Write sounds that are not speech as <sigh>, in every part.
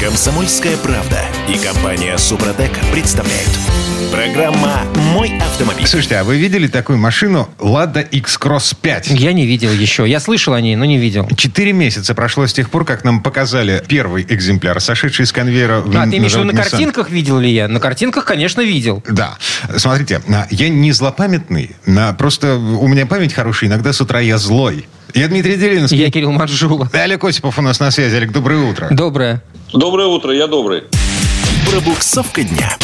Комсомольская правда и компания Супротек представляют. Программа «Мой автомобиль». Слушайте, а вы видели такую машину Lada X-Cross 5? Я не видел еще. Я слышал о ней, но не видел. Четыре месяца прошло с тех пор, как нам показали первый экземпляр, сошедший с конвейера. А, ты имеешь в виду на картинках видел ли я? На картинках, конечно, видел. Да. Смотрите, а, я не злопамятный, на- просто у меня память хорошая, иногда с утра я злой. Я Дмитрий Делинский. Я Кирилл Манжула. Олег Осипов у нас на связи. Олег, доброе утро. Доброе. Доброе утро, я добрый. Пробуксовка дня.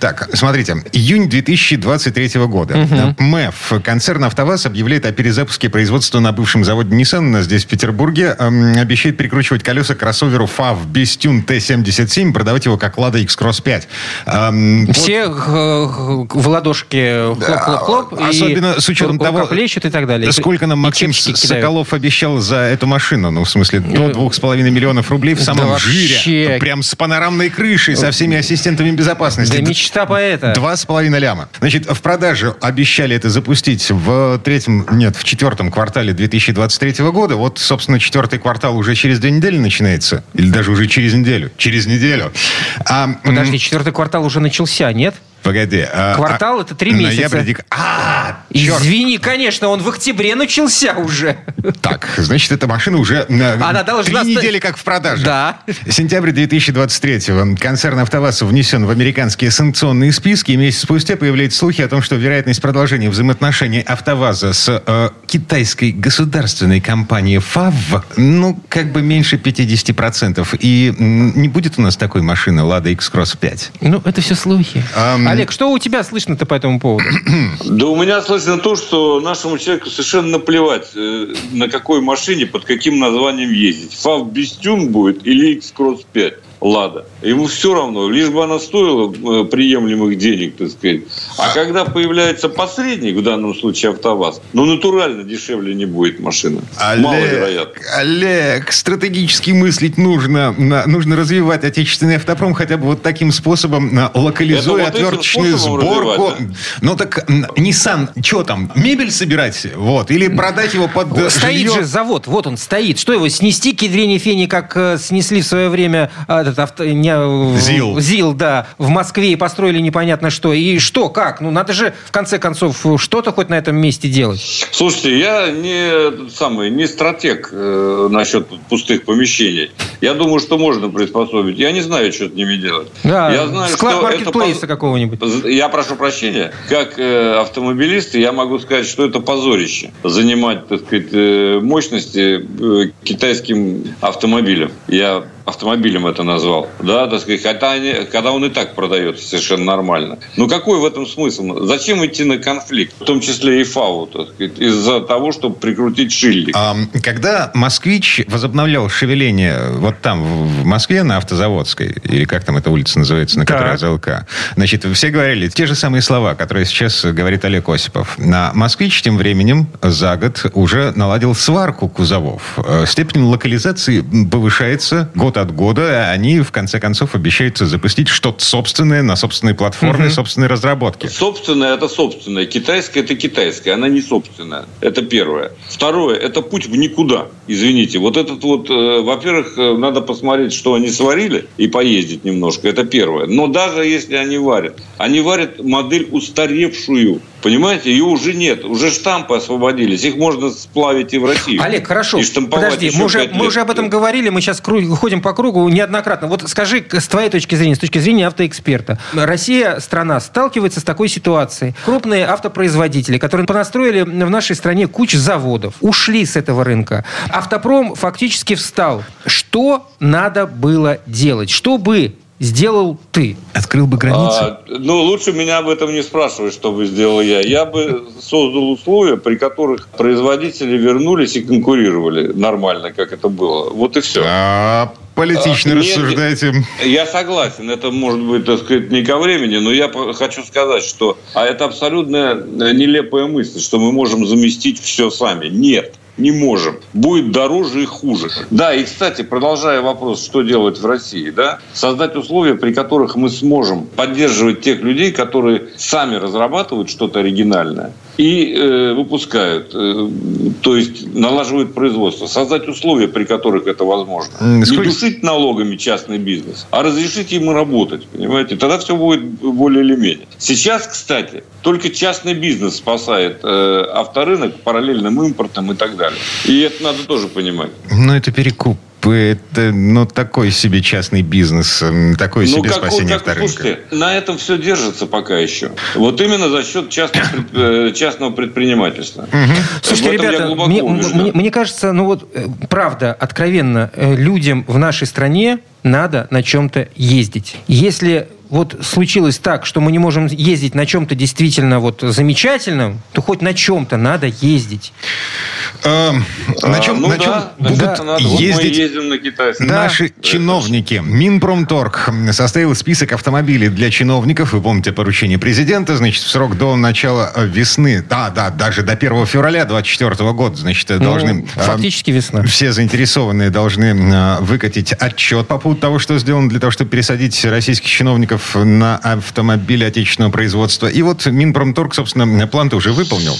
Так, смотрите, июнь 2023 года. ПМЭФ, концерн «АвтоВАЗ» объявляет о перезапуске производства на бывшем заводе Nissan здесь, в Петербурге. Эм, Обещает прикручивать колеса к кроссоверу FAW Bestune T77, продавать его как Lada X-Cross 5. Эм, вот- Все э, в ладошки хлоп-хлоп-хлоп. Особенно с учетом того, плещет и так далее. Сколько нам Максим кидают. Соколов обещал за эту машину? Ну, в смысле, до двух с половиной миллионов рублей в самом вообще. жире. Прям с панорамной крышей, со всеми ассистентами безопасности. Да мечта поэта. Два с половиной ляма. Значит, в продаже обещали это запустить в третьем, нет, в четвертом квартале 2023 года. Вот, собственно, четвертый квартал уже через две недели начинается. Или даже уже через неделю. Через неделю. А, Подожди, четвертый квартал уже начался, нет? Погоди. а, Квартал а, это три месяца. Ноябрь, дек- А, черт. Извини, конечно, он в октябре начался уже. Так, значит, эта машина уже э, Она должна три недели как в продаже. Да. Сентябрь 2023-го. Концерн «АвтоВАЗ» внесен в американские санкционные списки. И месяц спустя появляются слухи о том, что вероятность продолжения взаимоотношений «АвтоВАЗа» с э, китайской государственной компанией «ФАВ» ну, как бы меньше 50%. И не будет у нас такой машины «Лада X-Cross 5». Ну, это все слухи. Ам. Олег, что у тебя слышно-то по этому поводу? Да у меня слышно то, что нашему человеку совершенно наплевать, э, на какой машине, под каким названием ездить. ФАВ Бестюн будет или X-Cross 5. Лада. Ему все равно, лишь бы она стоила э, приемлемых денег, так сказать. А когда появляется посредник, в данном случае АвтоВАЗ, ну, натурально дешевле не будет машина. Маловероятно. Олег, стратегически мыслить нужно. Нужно развивать отечественный автопром хотя бы вот таким способом, на- локализуя Это вот отверточную сборку. развивать, Ну так Nissan, что там, мебель собирать? Вот. Или продать его под э, Стоит жилье? же завод, вот он стоит. Что его снести к ядрене фени, как э, снесли в свое время а, этот авто, не, э, ЗИЛ. ЗИЛ, да, в Москве и построили непонятно что. И что, как? Ну, надо же, в конце концов, что-то хоть на этом месте делать. Слушайте, я не самый не стратег э, насчет пустых помещений. Я думаю, что можно приспособить. Я не знаю, что с ними делать. Да, я знаю, склад что это маркетплейса поз- какого-нибудь. Я прошу прощения. Как э, автомобилист, я могу сказать, что это позорище. Занимать, так сказать, э, мощности э, китайским автомобилем. Я автомобилем это назвал. Да, так сказать, хотя они- когда он и так продается совершенно нормально. Ну, какой в этом смысл? Зачем идти на конфликт? В том числе и ФАУ, так сказать, из-за того, чтобы прикрутить шильдик. А, Когда «Москвич» возобновлял шевеление вот там, в Москве, на Автозаводской, или как там эта улица называется, на которой. АЗЛК, значит, все говорили те же самые слова, которые сейчас говорит Олег Осипов. На «Москвич» тем временем за год уже наладил сварку кузовов. Э, Степень локализации повышается год от года, а они, в конце концов, обещаются запустить что-то собственное на собственной платформе, собственной разработки. Собственное – это собственное. Китайское – это китайское. Она не собственная. Это первое. Второе – это путь в никуда. Извините. Вот этот вот, э, во-первых, э, надо посмотреть, что они сварили и поездить немножко. Это первое. Но даже если они варят, они варят модель устаревшую. Понимаете, ее уже нет. Уже штампы освободились. Их можно сплавить и в Россию. Олег, хорошо. И Подожди, мы уже, мы уже об этом говорили, мы сейчас ходим по кругу неоднократно. Вот скажи, с твоей точки зрения, с точки зрения автоэксперта, Россия, страна, сталкивается с такой ситуацией. Крупные автопроизводители, которые понастроили в нашей стране кучу заводов, ушли с этого рынка. Автопром фактически встал. Что надо было делать? Что бы сделал ты? Открыл бы границы. А, ну, лучше меня об этом не спрашивать, что бы сделал я. Я бы создал условия, при которых производители вернулись и конкурировали нормально, как это было. Вот и все. А, политично А, нет, рассуждаете. Я согласен, это может быть, так сказать, не ко времени, но я хочу сказать, что а это абсолютно нелепая мысль, что мы можем заместить все сами. Нет. Не можем. Будет дороже и хуже. Да, и, кстати, продолжая вопрос, что делать в России, да, создать условия, при которых мы сможем поддерживать тех людей, которые сами разрабатывают что-то оригинальное, и э, выпускают, э, то есть налаживают производство, создать условия, при которых это возможно. Сколько... Не душить налогами частный бизнес, а разрешить ему работать, понимаете? Тогда все будет более или менее. Сейчас, кстати, только частный бизнес спасает э, авторынок параллельным импортом и так далее. И это надо тоже понимать. Но это перекуп это ну, такой себе частный бизнес, такое ну, себе как, спасение как, авторынка. Слушайте, на этом все держится пока еще. Вот именно за счет частного, э, частного предпринимательства. Угу. Слушайте, ребята, мне, мне, мне кажется, ну вот э, правда, откровенно, э, людям в нашей стране надо на чем-то ездить. Если вот случилось так, что мы не можем ездить на чем-то действительно вот замечательном, то хоть на чем-то надо ездить. А, на чем, ну, на чем да, будут да, ездить вот на китайском. наши да. чиновники? Минпромторг составил список автомобилей для чиновников. Вы помните поручение президента, значит, в срок до начала весны. Да, да, даже до 1 февраля 2024 года, значит, ну, должны... Фактически весна. Все заинтересованные должны выкатить отчет по поводу того, что сделано для того, чтобы пересадить российских чиновников на автомобили отечественного производства. И вот Минпромторг, собственно, план-то уже выполнил.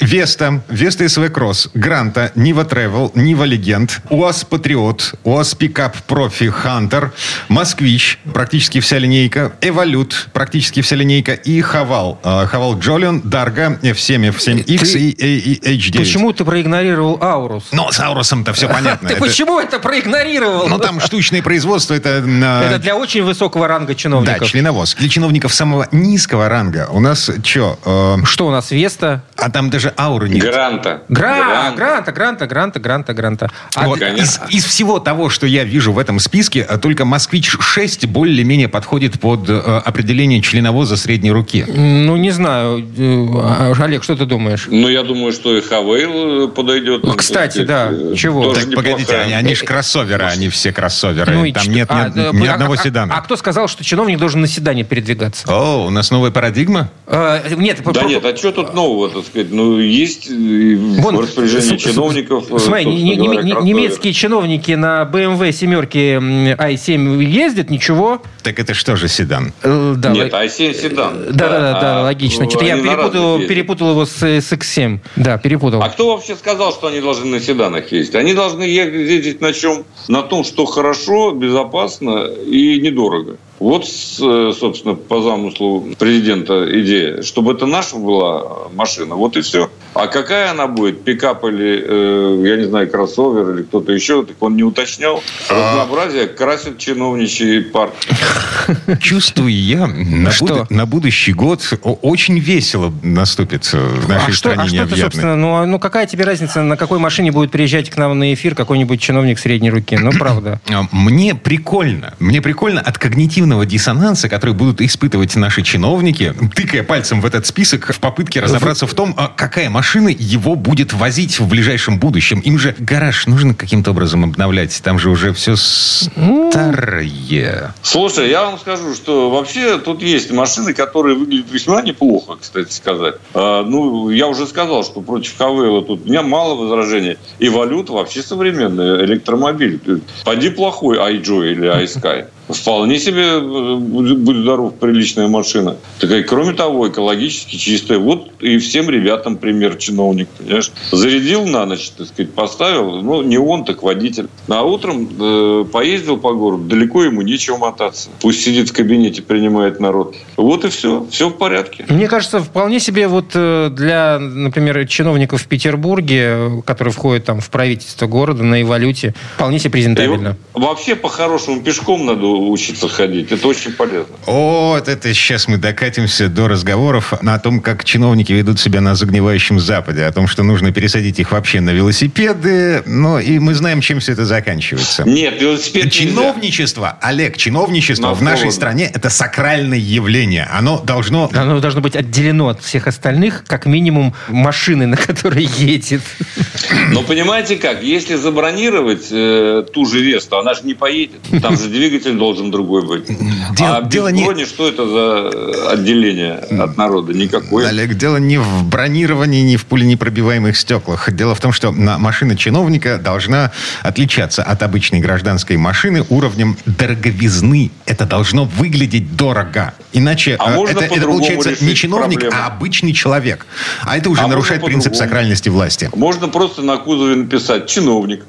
Веста, Веста SW Cross, Гранта, Нива Travel, Нива Legend, УАЗ Патриот, УАЗ Пикап Профи, Хантер, Москвич, практически вся линейка, Evolute, практически вся линейка и Haval. А, Haval Jolion, Dargo, F7, F7X и, и, и H9. Почему ты проигнорировал Аурус? Ну, с Аурусом-то все <laughs> понятно. Ты почему это проигнорировал? Ну, там штучное производство, это... Это для очень высокого ранга чиновников чиновников. Да, членовоз. Для чиновников самого низкого ранга у нас что? Э, что у нас, Веста? А там даже ауры нет. Гранта. Гра... Гранта, гранта, гранта, гранта, гранта. А вот из, из всего того, что я вижу в этом списке, э, только «Москвич-6» более-менее подходит под э, определение членовоза средней руки. Ну, не знаю. Э, Олег, что ты думаешь? Ну, я думаю, что и Хавейл подойдет. Ну, кстати, да. Чего? Так, погодите, они, они же кроссоверы, они все кроссоверы. Ну, Там нет а, ни, ни а, одного а, седана. А, а кто сказал, что чиновник должен на седане передвигаться. О, у нас новая парадигма? А, нет. Да про... нет, а что тут нового, так сказать? Ну, есть Вон, в распоряжении с, чиновников... Смотри, не, не, говоря, не, немецкие чиновники на BMW семерке i7 ездят, ничего. Так это что же седан? Э, да, нет, i7 седан. Да, да, да, да, а, логично. Что-то я перепутал, перепутал его с, с X7. Да, перепутал. А кто вообще сказал, что они должны на седанах ездить? Они должны ездить на чем? На том, что хорошо, безопасно и недорого. Вот, э, собственно, по замыслу президента идея, чтобы это наша была машина, вот и все. А какая она будет, пикап или, э, я не знаю, кроссовер или кто-то еще, так он не уточнял. А. Разнообразие красит чиновничий парк. <laughs> Чувствую я, на, буд... на будущий год очень весело наступит в нашей а стране что, а что ты, собственно, ну, а, ну какая тебе разница, на какой машине будет приезжать к нам на эфир какой-нибудь чиновник средней руки? Ну, правда. <clears throat> Мне прикольно. Мне прикольно от когнитивного когнитивного диссонанса, который будут испытывать наши чиновники, тыкая пальцем в этот список в попытке разобраться в том, а какая машина его будет возить в ближайшем будущем. Им же гараж нужно каким-то образом обновлять. Там же уже все старое. Слушай, я вам скажу, что вообще тут есть машины, которые выглядят весьма неплохо, кстати сказать. А, ну, я уже сказал, что против Хавейла тут у меня мало возражений. И валюта вообще современная, электромобиль. Поди плохой iJoy или iSky. Вполне себе э, будет здоров, приличная машина. Такая, кроме того, экологически чистая. Вот и всем ребятам пример чиновник, понимаешь? Зарядил на ночь, так сказать, поставил, ну, не он, так водитель. А утром э, поездил по городу, далеко ему нечего мотаться. Пусть сидит в кабинете, принимает народ. Вот и все, все в порядке. Мне кажется, вполне себе вот э, для, например, чиновников в Петербурге, которые входят там в правительство города на эволюте, вполне себе презентабельно. И вообще, по-хорошему, пешком надо учиться ходить. Это очень полезно. О, вот это сейчас мы докатимся до разговоров о том, как чиновники ведут себя на загнивающем Западе, о том, что нужно пересадить их вообще на велосипеды. Ну, и мы знаем, чем все это заканчивается. Нет, велосипед Чиновничество, нельзя. Олег, чиновничество на в нашей стране это сакральное явление. Оно должно... Оно должно быть отделено от всех остальных, как минимум машины, на которой едет. Но понимаете как, если забронировать э, ту же Весту, она же не поедет. Там же двигатель должен должен другой быть. Дело- а без дело не- брони что это за отделение от народа? Никакое. Олег, дело не в бронировании, не в пуленепробиваемых стеклах. Дело в том, что на- машина чиновника должна отличаться от обычной гражданской машины уровнем дороговизны. Это должно выглядеть дорого. Иначе А э, это, это получается не чиновник, проблему? а обычный человек. А это уже А нарушает принцип сакральности власти. Можно просто на кузове написать «чиновник».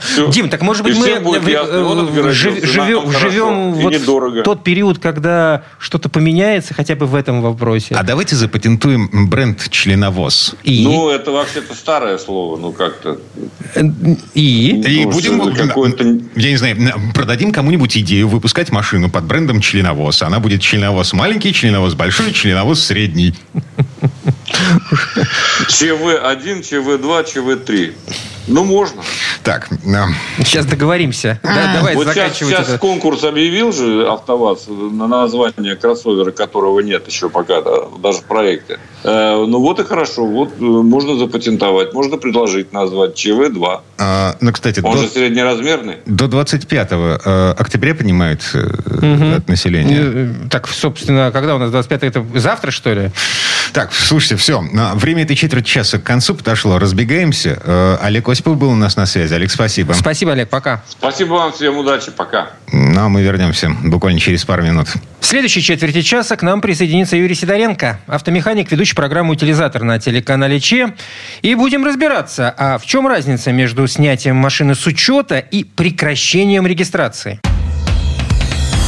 Всё. Дим, так может быть И мы ясно, жив- живем, живем вот недорого. в тот период, когда что-то поменяется хотя бы в этом вопросе. А давайте запатентуем бренд членовоз. И? Ну, это вообще-то старое слово, ну как-то. и? И Ну, будем, какое-то- я не знаю, продадим кому-нибудь идею выпускать машину под брендом членовоз. Она будет членовоз маленький, членовоз большой, членовоз средний. ЧВ-1, ЧВ-2, ЧВ-3. Ну, можно. Так, а, Сейчас договоримся. Да, давай вот сейчас, заканчивать сейчас это. конкурс объявил же АвтоВАЗ на название кроссовера, которого нет еще пока, да, даже в проекте. Э, ну вот и хорошо. Вот э, можно запатентовать, можно предложить назвать ЧВ-2. а, ну, кстати, Он до, же среднеразмерный. до 25 э, октября понимают э, от населения. Э, Так, собственно, когда у нас 25 это завтра, что ли? Так, слушайте, все. Время этой четверти часа к концу подошло. Разбегаемся. Э, Олег Осипов был у нас на связи. Олег, спасибо. Спасибо, Олег, пока. Спасибо вам, всем удачи, пока. Ну, а мы вернемся буквально через пару минут. В следующей четверти часа к нам присоединится Юрий Сидоренко, автомеханик, ведущий программу «Утилизатор» на телеканале ЧЕ. И будем разбираться, а в чем разница между снятием машины с учета и прекращением регистрации.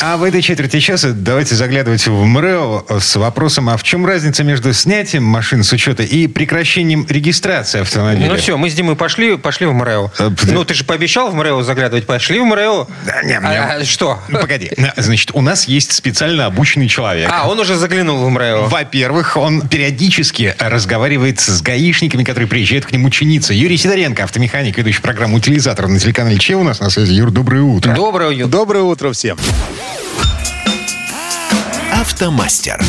А в этой четверти часа давайте заглядывать в МРЭО с вопросом, а в чем разница между снятием машин с учета и прекращением регистрации автомобиля? Ну все, мы с Димой пошли, пошли в МРЭО. Э, Ну, ты же пообещал в МРЭО заглядывать. Пошли в МРЭО. Да, не, мне- А, а что? <laughs> Ну, погоди. Значит, у нас есть специально обученный человек. А, он уже заглянул в МРЭО. Во-первых, он периодически разговаривает с гаишниками, которые приезжают к нему чиниться. Юрий Сидоренко, автомеханик, ведущий программу «Утилизатор» на телеканале Че у нас на связи. Юр, доброе утро. Доброе утро. Доброе утро всем. Автомастер.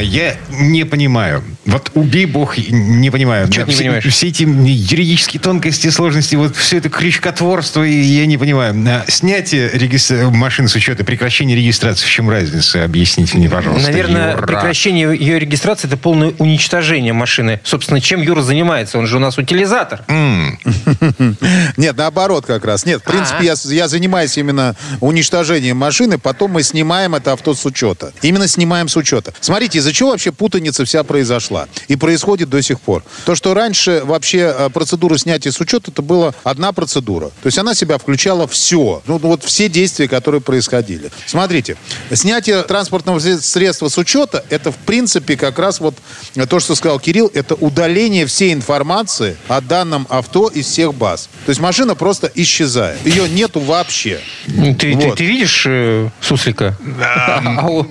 Я не понимаю. Вот убей бог, не понимаю. Чё ты не все, понимаешь? все эти юридические тонкости, сложности, вот все это крючкотворство, и я не понимаю. А Снятие регистра... машины с учета, прекращение регистрации, в чем разница? Объясните мне, пожалуйста. Наверное, Юра. прекращение ее регистрации – это полное уничтожение машины. Собственно, чем Юра занимается? Он же у нас утилизатор. <laughs> Нет, наоборот как раз. Нет, в принципе, я, я занимаюсь именно уничтожением машины, потом мы снимаем это авто с учета. Именно снимаем с учета. Смотрите, из-за чего вообще путаница вся произошла? И происходит до сих пор. То, что раньше вообще э, процедура снятия с учета, это была одна процедура. То есть она себя включала все. Ну, вот все действия, которые происходили. Смотрите, снятие транспортного сре- средства с учета, это в принципе как раз вот э, то, что сказал Кирилл, это удаление всей информации о данном авто из всех баз. То есть машина просто исчезает. Ее нету вообще. Ты, ты- Вот. ты видишь э, суслика? <laughs> А он-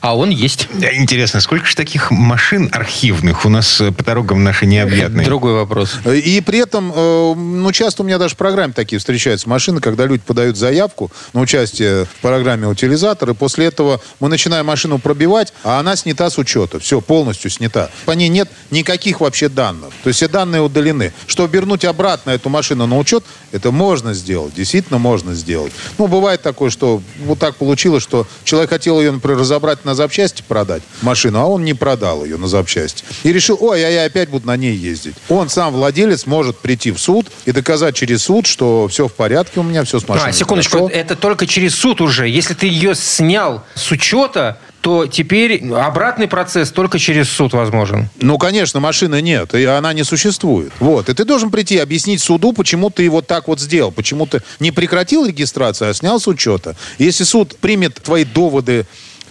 А он есть. Интересно, сколько же таких машин архивных у нас э, по дорогам нашей необъятной? Другой вопрос. И при этом, э, ну, часто у меня даже в программе такие встречаются машины, когда люди подают заявку на участие в программе «Утилизатор», и после этого мы начинаем машину пробивать, а она снята с учета. Все, полностью снята. По ней нет никаких вообще данных. То есть все данные удалены. Что вернуть обратно эту машину на учет, это можно сделать. Действительно можно сделать. Ну, бывает такое, что вот так получилось, что человек хотел ее, например, разобрать на запчасти, продать машину, а он не продал ее на запчасти. И решил, ой, а я опять буду на ней ездить. Он сам, владелец, может прийти в суд и доказать через суд, что все в порядке у меня, все с машиной. А, секундочку, хорошо. это только через суд уже. Если ты ее снял с учета, то теперь обратный процесс только через суд возможен. Ну, конечно, машины нет, и она не существует. Вот. И ты должен прийти объяснить суду, почему ты вот так вот сделал, почему ты не прекратил регистрацию, а снял с учета. Если суд примет твои доводы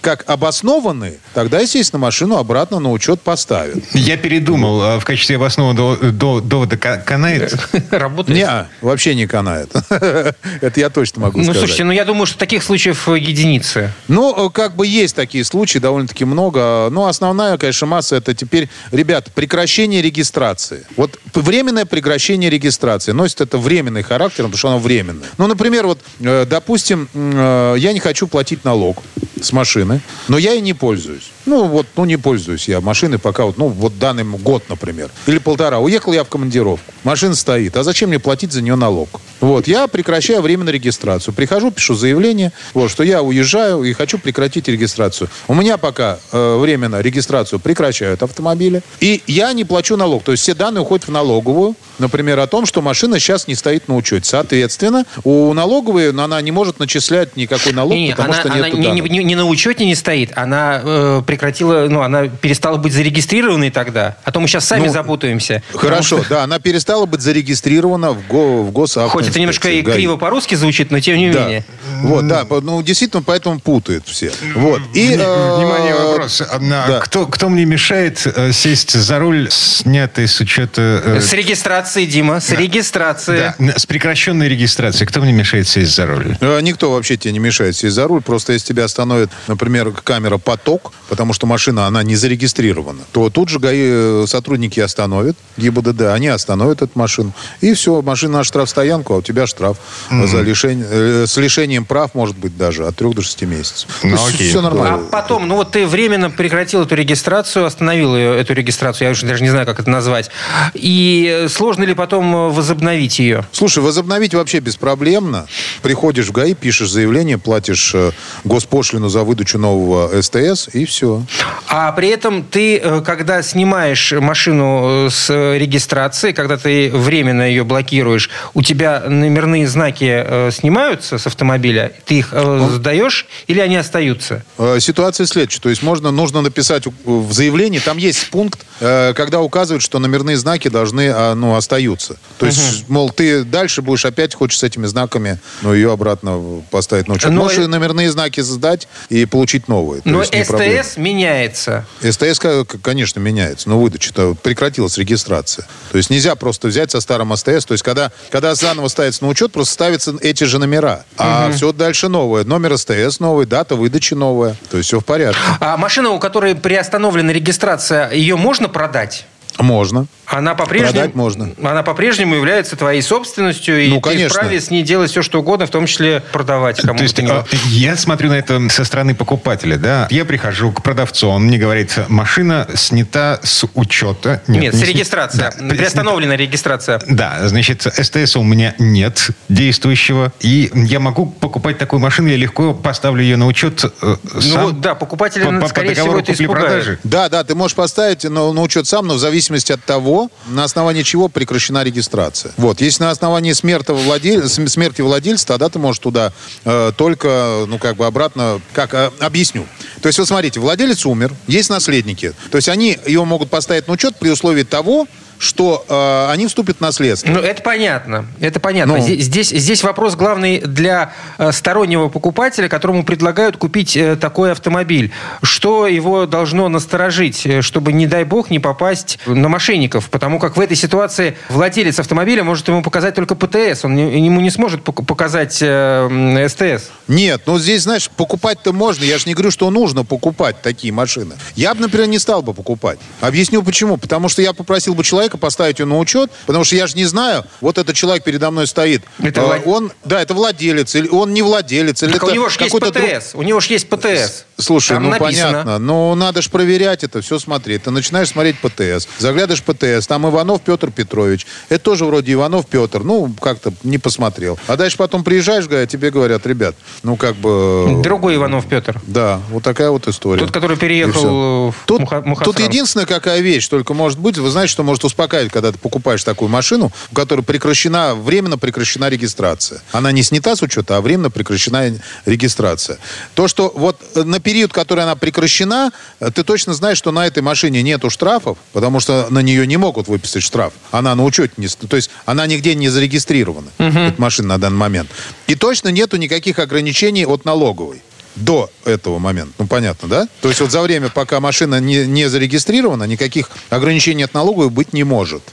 как обоснованные, тогда, естественно, машину обратно на учет поставят. Я передумал. а В качестве обоснованного до- до- довода ка- канает. <laughs> Работает. Не, вообще не канает. <laughs> Это я точно могу Ну, сказать. слушайте, ну я думаю, что таких случаев э, единицы. Ну, э, как бы есть такие случаи, довольно-таки много. Но основная, конечно, масса это теперь, ребят, прекращение регистрации. Вот временное прекращение регистрации носит это временный характер, потому что оно временное. Ну, например, вот, э, допустим, я не хочу платить налог. с машины, но я и не пользуюсь. Ну, вот, ну, не пользуюсь я машиной пока, вот, ну, вот данный год, например, или полтора. Уехал я в командировку, машина стоит, а зачем мне платить за нее налог? Вот, я прекращаю временно регистрацию. Прихожу, пишу заявление, вот, что я уезжаю и хочу прекратить регистрацию. У меня пока э, временно регистрацию прекращают автомобили, и я не плачу налог. То есть все данные уходят в налоговую, например, о том, что машина сейчас не стоит на учете. Соответственно, у налоговой она не может начислять никакой налог, Не, потому она, что она нет не, не- не- не на учете не стоит, она э, прекратила, ну, она перестала быть зарегистрированной тогда. А то мы сейчас сами Ну, запутаемся. Хорошо, да, она перестала быть зарегистрирована в, го, в госавтоинспекции. Хоть это немножко и криво по-русски звучит, но тем не Да. менее. Вот, да, ну, действительно, поэтому путают все. Вот. И, э, Внимание, вопрос. А, на- да. Кто, кто мне мешает э, сесть за руль, снятый с учета... э, С регистрацией, Дима, с регистрацией. да, с прекращенной регистрацией. Кто мне мешает сесть за руль? Э, Никто вообще тебе не мешает сесть за руль. Просто если тебя остановит, например, камера поток, потому что машина, она не зарегистрирована, то тут же ГАИ э, сотрудники остановят, ГИБДД, они остановят эту машину. И все, машина на штрафстоянку, а у тебя штраф за лишение, э, с лишением прав, может быть, даже от 3 до 6 месяцев. Ну, окей. Все А нормально. потом, ну вот ты временно прекратил эту регистрацию, остановил ее, эту регистрацию, я уже даже не знаю, как это назвать. И сложно ли потом э, возобновить ее? Слушай, возобновить вообще беспроблемно. Приходишь в ГАИ, пишешь заявление, платишь э, госпошлину за выдачу нового СТС, и все. А при этом ты, э, когда снимаешь машину э, с регистрации, когда ты временно ее блокируешь, у тебя номерные знаки э, снимаются с автомобиля, ты их сдаешь или они остаются? Ситуация следующая. То есть можно, нужно написать в заявлении, там есть пункт, когда указывают, что номерные знаки должны, а, ну, остаются. То есть, мол, ты дальше будешь опять, хочешь с этими знаками, ну, ее обратно поставить учет. Но Можешь номерные знаки сдать и получить новые. То Но проблема. СТС меняется. СТС, конечно, меняется, но выдача-то прекратилась регистрация. То есть нельзя просто взять со старым СТС. То есть когда, когда заново ставится на учет, просто ставятся эти же номера. А все дальше новое. Номер СТС новый, дата выдачи новая. То есть все в порядке. А машина, у которой приостановлена регистрация, ее можно продать? Можно. Она по-прежнему, Продать можно. Она по-прежнему является твоей собственностью, и Ну, ты конечно. вправе с ней делать все, что угодно, в том числе продавать кому То есть было. э, я смотрю на это со стороны покупателя, да. Я прихожу к продавцу, он мне говорит, машина снята с учета. Нет, не с регистрация. Да, Приостановлена регистрация. Да, значит, СТС у меня нет действующего, и я могу покупать такую машину, я легко поставлю ее на учет э, Ну сам вот, да, покупатели, по- по- по скорее всего, это испугает. Да, да, ты можешь поставить на, на учет сам, но в зависимости от того, на основании чего прекращена регистрация. Вот, если на основании смерти, владель... см- смерти владельца, тогда ты можешь туда э, только, ну, как бы обратно, как, э, объясню. То есть, вот смотрите, владелец умер, есть наследники. То есть, они его могут поставить на учет при условии того, что э, они вступят в наследство. Ну, это понятно. Это понятно. Ну. Здесь, здесь вопрос главный для э, стороннего покупателя, которому предлагают купить э, такой автомобиль. Что его должно насторожить, э, чтобы, не дай бог, не попасть на мошенников? Потому как в этой ситуации владелец автомобиля может ему показать только ПТС. Он не- ему не сможет пок- показать э, СТС. Нет, ну здесь, знаешь, покупать-то можно. Я же не говорю, что нужно покупать такие машины. Я бы, например, не стал бы покупать. Объясню почему. Потому что я попросил бы человека поставить ее на учет, потому что я же не знаю, вот этот человек передо мной стоит. Это влад- Он, да, это владелец, или он не владелец, или Так это у него же есть какой-то друг- ПТС. У него же есть ПТС. Слушай, Там ну написано. понятно. Но надо же проверять это, все смотреть. Ты начинаешь смотреть ПТС, заглядываешь ПТС, там Иванов Петр Петрович. Это тоже вроде Иванов Петр. Ну, как-то не посмотрел. А дальше потом приезжаешь, тебе говорят, ребят, ну как бы... Другой Иванов Петр. Да, вот такая вот история. Тот, который переехал в Тут, Муха- тут единственная какая вещь только может быть, вы знаете, что может успокаивать, когда ты покупаешь такую машину, у которой прекращена, временно прекращена регистрация. Она не снята с учета, а временно прекращена регистрация. То, что вот э, на период, который она прекращена, э, ты точно знаешь, что на этой машине нету штрафов, потому что на нее не могут выписать штраф. Она на учете не... То есть она нигде не зарегистрирована, эта машина на данный момент. И точно нету никаких ограничений от налоговой до этого момента. Ну, понятно, да? То есть вот за время, пока машина не, не зарегистрирована, никаких ограничений от налоговой быть не может.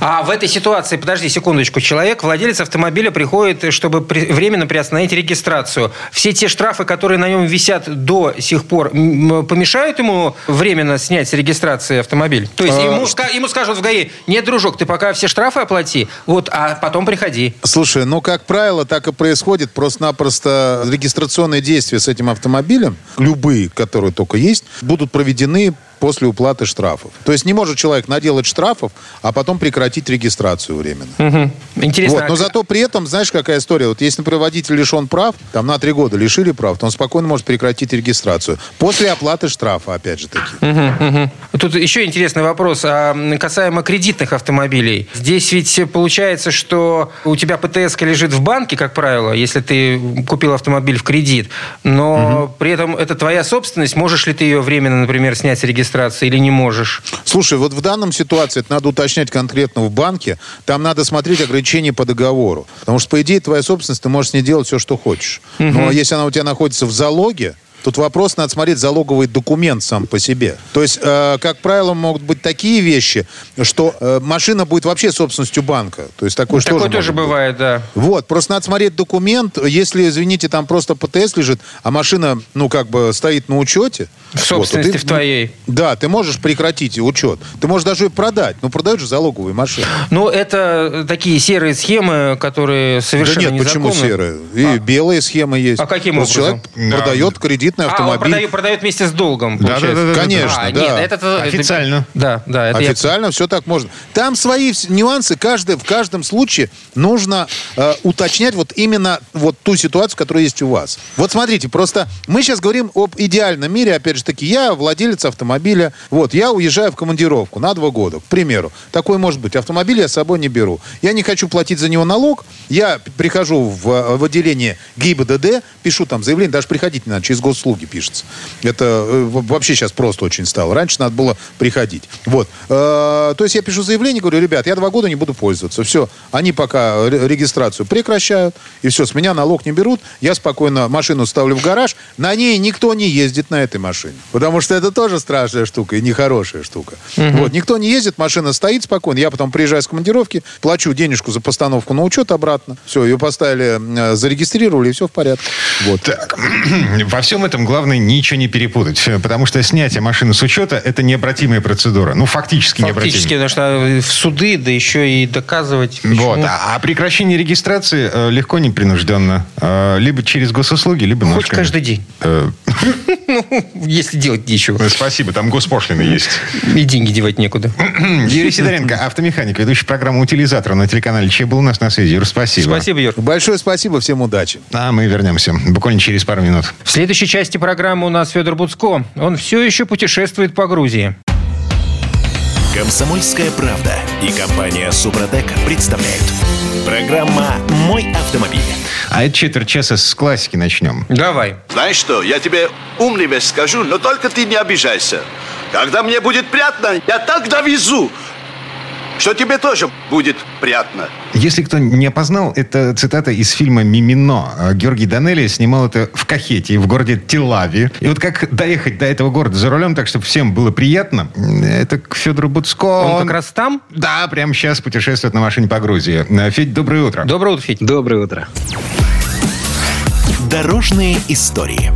А в этой ситуации, подожди секундочку, человек, владелец автомобиля приходит, чтобы при, временно приостановить регистрацию. Все те штрафы, которые на нем висят до сих пор, помешают ему временно снять с регистрации автомобиль? То есть а... ему, ему скажут в ГАИ, нет, дружок, ты пока все штрафы оплати, вот, а потом приходи. Слушай, ну, как правило, так и происходит. Просто-напросто регистрационные действия с этим автомобилем, любые, которые только есть, будут проведены после уплаты штрафов. То есть не может человек наделать штрафов, а потом прекратить регистрацию временно. Угу. Интересно. Вот. Но зато при этом, знаешь, какая история? Вот если, например, водитель лишен прав, там на три года лишили прав, то он спокойно может прекратить регистрацию. После оплаты штрафа, опять же таки. Угу, угу. Тут еще интересный вопрос а, касаемо кредитных автомобилей. Здесь ведь получается, что у тебя ПТС лежит в банке, как правило, если ты купил автомобиль в кредит, но угу. при этом это твоя собственность. Можешь ли ты ее временно, например, снять с регистрации? Регистрации или не можешь? Слушай, вот в данном ситуации это надо уточнять конкретно в банке. Там надо смотреть ограничения по договору. Потому что, по идее, твоя собственность, ты можешь с ней делать все, что хочешь. Угу. Но если она у тебя находится в залоге, Тут вопрос, надо смотреть залоговый документ сам по себе. То есть, э, как правило, могут быть такие вещи, что э, машина будет вообще собственностью банка. То есть такое, такое тоже, тоже бывает, да. Вот, просто надо смотреть документ. Если, извините, там просто ПТС лежит, а машина, ну, как бы стоит на учете. В собственности вот, ты, в твоей. Да, ты можешь прекратить учет. Ты можешь даже ее продать. Ну, продают же залоговые машины. Ну, это такие серые схемы, которые совершенно да нет, незаконны. почему серые? И а? белые схемы есть. А каким Просто образом? Человек да. продает кредит кредитный автомобиль. А, он продает, продает вместе с долгом, да, да, да, да, Конечно, а, да. Нет, это, Официально. да, да. Это Официально я... все так можно. Там свои нюансы. Каждый, в каждом случае нужно э, уточнять вот именно вот ту ситуацию, которая есть у вас. Вот смотрите, просто мы сейчас говорим об идеальном мире. Опять же таки, я владелец автомобиля. Вот, я уезжаю в командировку на два года, к примеру. Такой может быть. Автомобиль я с собой не беру. Я не хочу платить за него налог. Я прихожу в, в отделение ГИБДД, пишу там заявление, даже приходить не надо, через гос услуги пишется. Это э, вообще сейчас просто очень стало. Раньше надо было приходить. Вот. Э, то есть я пишу заявление, говорю, ребят, я два года не буду пользоваться. Все. Они пока регистрацию прекращают, и все, с меня налог не берут. Я спокойно машину ставлю в гараж. На ней никто не ездит на этой машине. Потому что это тоже страшная штука и нехорошая штука. Угу. Вот. Никто не ездит, машина стоит спокойно. Я потом приезжаю с командировки, плачу денежку за постановку на учет обратно. Все, ее поставили, э, зарегистрировали, и все в порядке. Вот. Так, <clears throat> во всем этом главное ничего не перепутать. Потому что снятие машины с учета – это необратимая процедура. Ну, фактически, фактически необратимая. потому что в суды, да еще и доказывать. Почему. Вот. А, а прекращение регистрации э, легко, непринужденно. Э, либо через госуслуги, либо Хоть ножками. каждый день. Э. <laughs> Ну, если делать нечего. Спасибо, там госпошлины есть. И деньги девать некуда. <clears throat> Юрий Сидоренко, автомеханик, ведущий программу «Утилизатор» на телеканале Че был у нас на связи. Юр, спасибо. Спасибо, Юр. Большое спасибо, всем удачи. А мы вернемся буквально через пару минут. В следующей части программы у нас Федор Буцко. Он все еще путешествует по Грузии. Комсомольская правда и компания Супротек представляют. Программа «Мой автомобиль». А это четверть часа с классики начнем. Давай. Знаешь что, я тебе умный вещь скажу, но только ты не обижайся. Когда мне будет приятно, я так довезу, что тебе тоже будет приятно. Если кто не опознал, это цитата из фильма «Мимино». Георгий Данелли снимал это в Кахете, в городе Тилави. И вот как доехать до этого города за рулем, так, чтобы всем было приятно, это к Федору Буцко. Он как раз там? Да, прямо сейчас путешествует на машине по Грузии. Федь, доброе утро. Доброе утро, Федь. Доброе утро. Дорожные истории.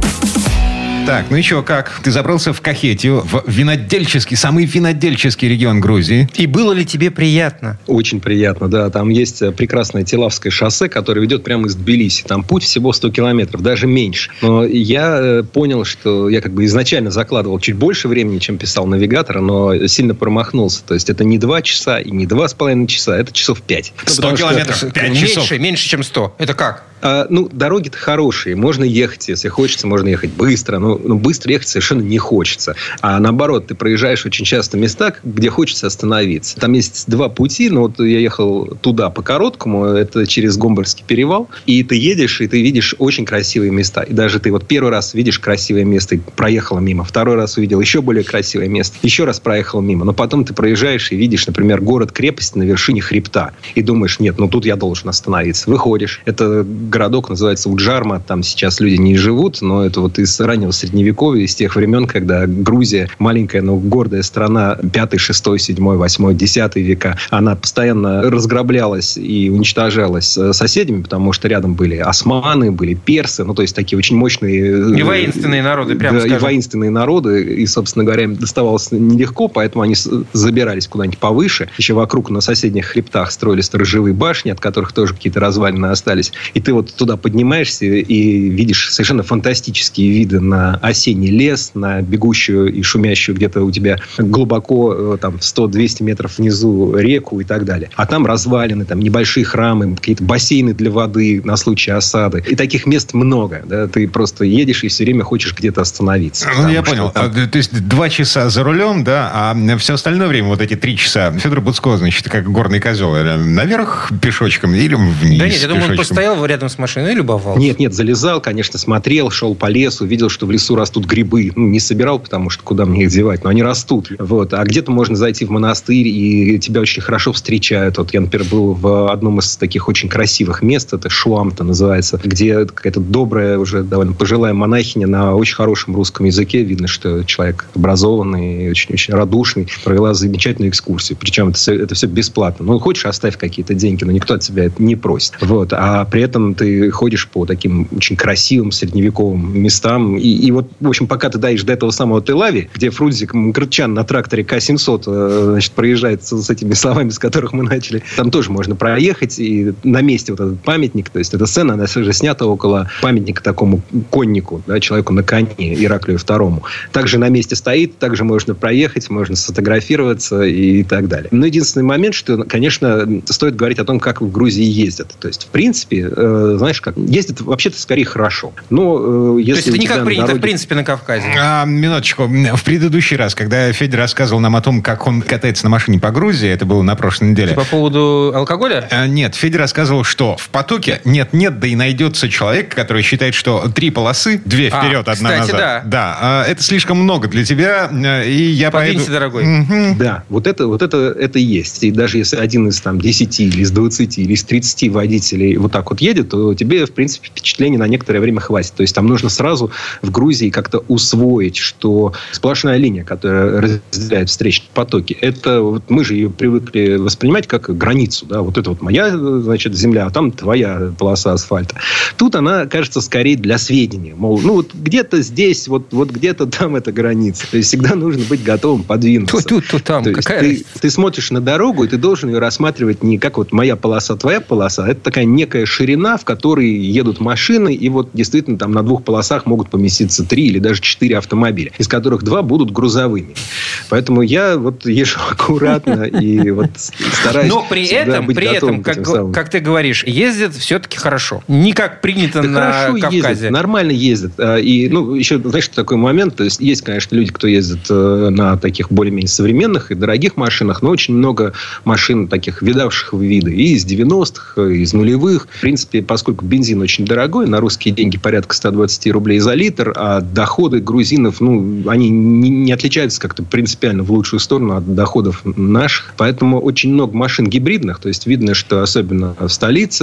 Так, ну еще как? Ты забрался в Кахетию, в винодельческий, самый винодельческий регион Грузии. И было ли тебе приятно? Очень приятно, да. Там есть э, прекрасное Телавское шоссе, которое ведет прямо из Тбилиси. Там путь всего 100 километров, даже меньше. Но я э, понял, что я как бы изначально закладывал чуть больше времени, чем писал навигатора, но сильно промахнулся. То есть это не 2 часа и не 2,5 часа, это часов 5. 100 километров, 5 часов. Меньше, меньше, чем 100. Это как? А, ну, дороги-то хорошие. Можно ехать, если хочется, можно ехать быстро. Но, но быстро ехать совершенно не хочется. А наоборот, ты проезжаешь очень часто места, где хочется остановиться. Там есть два пути. Но вот я ехал туда по короткому. Это через Гомбольский перевал. И ты едешь, и ты видишь очень красивые места. И даже ты вот первый раз видишь красивое место и проехала мимо. Второй раз увидел еще более красивое место. Еще раз проехал мимо. Но потом ты проезжаешь и видишь, например, город-крепость на вершине хребта. И думаешь, нет, ну тут я должен остановиться. Выходишь. Это городок называется Уджарма. Там сейчас люди не живут, но это вот из раннего средневековья, из тех времен, когда Грузия, маленькая, но гордая страна, 5, 6, 7, 8, 10 века, она постоянно разграблялась и уничтожалась э, соседями, потому что рядом были османы, были персы, ну, то есть такие очень мощные... И воинственные народы, прямо да, скажем. И воинственные народы, и, собственно говоря, им доставалось нелегко, поэтому они забирались куда-нибудь повыше. Еще вокруг на соседних хребтах строили сторожевые башни, от которых тоже какие-то развалины остались. И ты вот туда поднимаешься и видишь совершенно фантастические виды на осенний лес, на бегущую и шумящую где-то у тебя глубоко, э, там, 100-200 метров внизу реку и так далее. А там развалины, там небольшие храмы, какие-то бассейны для воды на случай осады. И таких мест много. Да? Ты просто едешь и все время хочешь где-то остановиться. Ну, я понял. Там... А, то есть два часа за рулем, да, а все остальное время, вот эти три часа, Федор Буцко, значит, как горный козел, э, наверх пешочком или вниз Да нет, я думаю, он постоял рядом с машиной и любовался. Нет, нет, залезал, конечно, смотрел, шел по лесу, видел, что в лесу растут грибы. Ну, не собирал, потому что куда мне их девать, но они растут. Вот. А где-то можно зайти в монастырь, и тебя очень хорошо встречают. Вот я, например, был в одном из таких очень красивых мест, это Шуамта называется, где какая-то добрая, уже довольно пожилая монахиня на очень хорошем русском языке. Видно, что человек образованный, очень-очень радушный, провела замечательную экскурсию. Причем это все, это все бесплатно. Ну, хочешь, оставь какие-то деньги, но никто от тебя это не просит. Вот. А при этом ты ходишь по таким очень красивым средневековым местам. И, и вот, в общем, пока ты доедешь до этого самого Телави, где Фрунзик Мкртчан на тракторе К-700 э, значит, проезжает с, с этими словами, с которых мы начали, там тоже можно проехать. И на месте вот этот памятник, то есть эта сцена, она же снята около памятника такому коннику, да, человеку на коне, Ираклию второму. Также на месте стоит, также можно проехать, можно сфотографироваться и так далее. Но единственный момент, что, конечно, стоит говорить о том, как в Грузии ездят. То есть, в принципе, э, знаешь, как ездят вообще-то скорее хорошо. Но э, если То есть это не как принято, дороге- в принципе, на Кавказе. А, минуточку. В предыдущий раз, когда Федя рассказывал нам о том, как он катается на машине по Грузии, это было на прошлой неделе. По поводу алкоголя? А, Нет, Федя рассказывал, что в потоке нет-нет, да и найдется человек, который считает, что три полосы, две А, вперед, одна кстати, назад. да. Да, а, это слишком много для тебя, э, и я Подвинься, поеду... дорогой. Мгм. Да, вот это, вот это, это есть. И даже если один из там, 10 или из 20 или из 30 водителей вот так вот едет, то тебе, в принципе, впечатление на некоторое время хватит. То есть там нужно сразу в Грузии как-то усвоить, что сплошная линия, которая разделяет встречные потоки, это вот мы же ее привыкли воспринимать как границу. Да? Вот это вот моя, значит, земля, а там твоя полоса асфальта. Тут она кажется скорее для сведения. Мол, ну вот где-то здесь, вот, вот где-то там эта граница. То есть всегда нужно быть готовым подвинуться. Тут, то там. То Какая ты, разница? ты смотришь на дорогу, и ты должен ее рассматривать не как вот моя полоса, твоя полоса. Это такая некая ширина, в которой едут машины, и вот действительно там на двух полосах могут поместиться три или даже четыре автомобиля, из которых два будут грузовыми. Поэтому я вот езжу <laughs> аккуратно и вот стараюсь Но при этом, быть при этом, как, как ты говоришь, ездят все-таки хорошо. Не как принято Да на хорошо Кавказе. ездят, нормально ездят. А, И, ну, еще, знаешь, такой момент, то есть, есть, конечно, люди, кто ездит э, на таких более-менее современных и дорогих машинах, но очень много машин таких видавших виды. И из 90-х, и из нулевых. В принципе, поскольку бензин очень дорогой, на русские деньги порядка 120 рублей за литр, а доходы грузинов, ну, они не, не отличаются как-то принципиально в лучшую сторону от доходов наших. Поэтому очень много машин гибридных. То есть, видно, что особенно в столице,